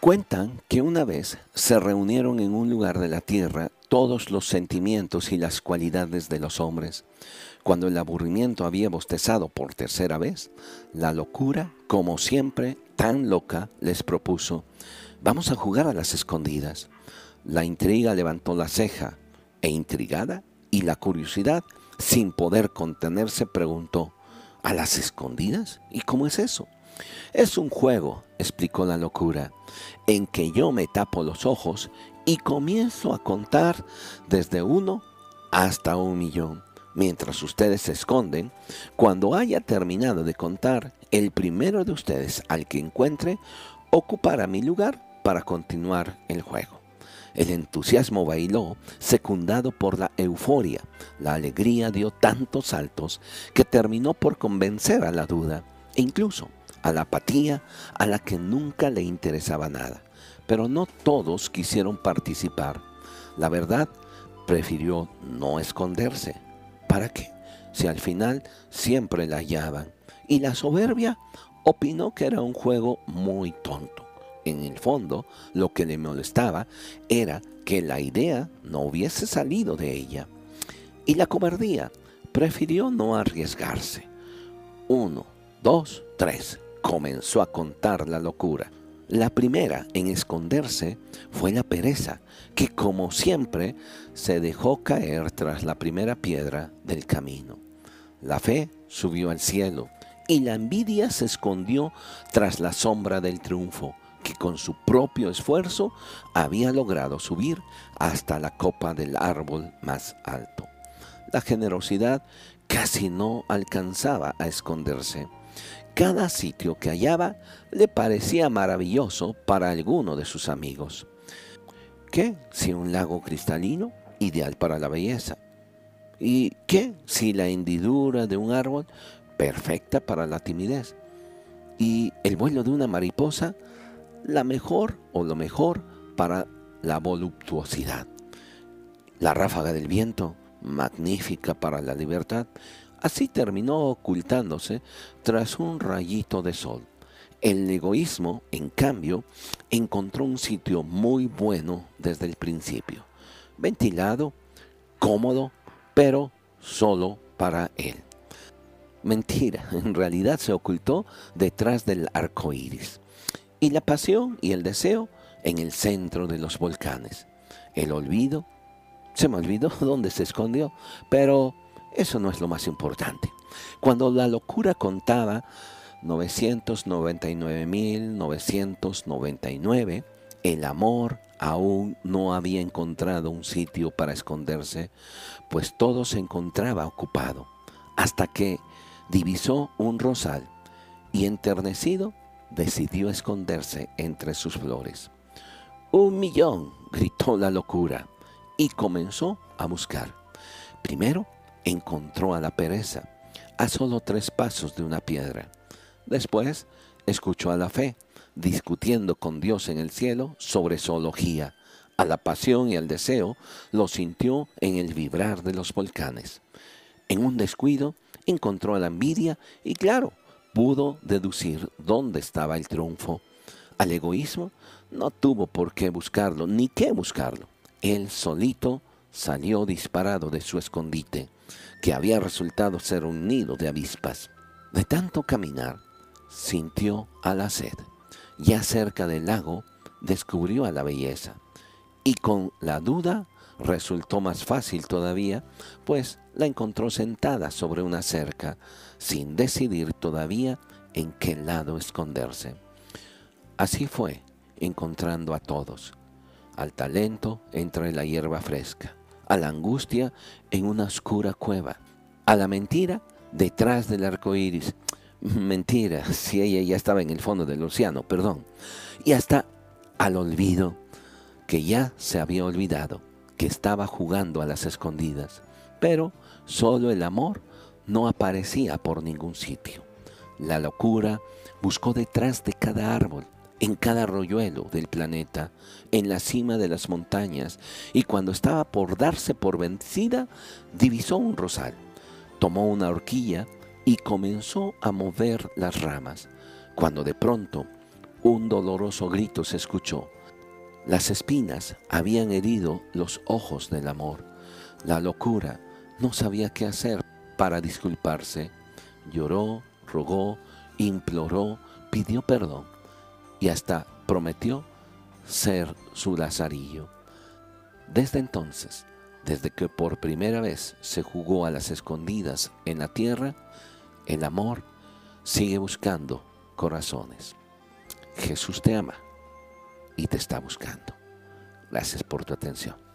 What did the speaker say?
Cuentan que una vez se reunieron en un lugar de la tierra todos los sentimientos y las cualidades de los hombres. Cuando el aburrimiento había bostezado por tercera vez, la locura, como siempre, tan loca, les propuso, vamos a jugar a las escondidas. La intriga levantó la ceja e intrigada, y la curiosidad, sin poder contenerse, preguntó, ¿a las escondidas? ¿Y cómo es eso? Es un juego, explicó la locura, en que yo me tapo los ojos y comienzo a contar desde uno hasta un millón. Mientras ustedes se esconden, cuando haya terminado de contar, el primero de ustedes al que encuentre ocupará mi lugar para continuar el juego. El entusiasmo bailó, secundado por la euforia. La alegría dio tantos saltos que terminó por convencer a la duda e incluso a la apatía a la que nunca le interesaba nada. Pero no todos quisieron participar. La verdad, prefirió no esconderse. ¿Para qué? Si al final siempre la hallaban. Y la soberbia opinó que era un juego muy tonto. En el fondo, lo que le molestaba era que la idea no hubiese salido de ella. Y la cobardía prefirió no arriesgarse. Uno, dos, tres comenzó a contar la locura. La primera en esconderse fue la pereza, que como siempre se dejó caer tras la primera piedra del camino. La fe subió al cielo y la envidia se escondió tras la sombra del triunfo, que con su propio esfuerzo había logrado subir hasta la copa del árbol más alto. La generosidad casi no alcanzaba a esconderse cada sitio que hallaba le parecía maravilloso para alguno de sus amigos. ¿Qué si un lago cristalino, ideal para la belleza? ¿Y qué si la hendidura de un árbol, perfecta para la timidez? ¿Y el vuelo de una mariposa, la mejor o lo mejor para la voluptuosidad? La ráfaga del viento, magnífica para la libertad, Así terminó ocultándose tras un rayito de sol. El egoísmo, en cambio, encontró un sitio muy bueno desde el principio, ventilado, cómodo, pero solo para él. Mentira, en realidad se ocultó detrás del arco iris. Y la pasión y el deseo en el centro de los volcanes. El olvido, se me olvidó dónde se escondió, pero eso no es lo más importante. Cuando la locura contaba 999.999, el amor aún no había encontrado un sitio para esconderse, pues todo se encontraba ocupado, hasta que divisó un rosal y enternecido decidió esconderse entre sus flores. Un millón, gritó la locura, y comenzó a buscar. Primero encontró a la pereza a solo tres pasos de una piedra. Después escuchó a la fe, discutiendo con Dios en el cielo sobre zoología. A la pasión y al deseo lo sintió en el vibrar de los volcanes. En un descuido encontró a la envidia y claro, pudo deducir dónde estaba el triunfo. Al egoísmo no tuvo por qué buscarlo, ni qué buscarlo. Él solito salió disparado de su escondite que había resultado ser un nido de avispas. De tanto caminar, sintió a la sed. Ya cerca del lago, descubrió a la belleza. Y con la duda resultó más fácil todavía, pues la encontró sentada sobre una cerca, sin decidir todavía en qué lado esconderse. Así fue, encontrando a todos, al talento entre la hierba fresca, a la angustia en una oscura cueva, a la mentira detrás del arco iris. Mentira, si ella ya estaba en el fondo del océano, perdón. Y hasta al olvido, que ya se había olvidado, que estaba jugando a las escondidas. Pero solo el amor no aparecía por ningún sitio. La locura buscó detrás de cada árbol, en cada arroyuelo del planeta, en la cima de las montañas, y cuando estaba por darse por vencida, divisó un rosal, tomó una horquilla y comenzó a mover las ramas, cuando de pronto un doloroso grito se escuchó. Las espinas habían herido los ojos del amor. La locura no sabía qué hacer para disculparse. Lloró, rogó, imploró, pidió perdón y hasta prometió ser su lazarillo. Desde entonces, desde que por primera vez se jugó a las escondidas en la tierra, el amor sigue buscando corazones. Jesús te ama y te está buscando. Gracias por tu atención.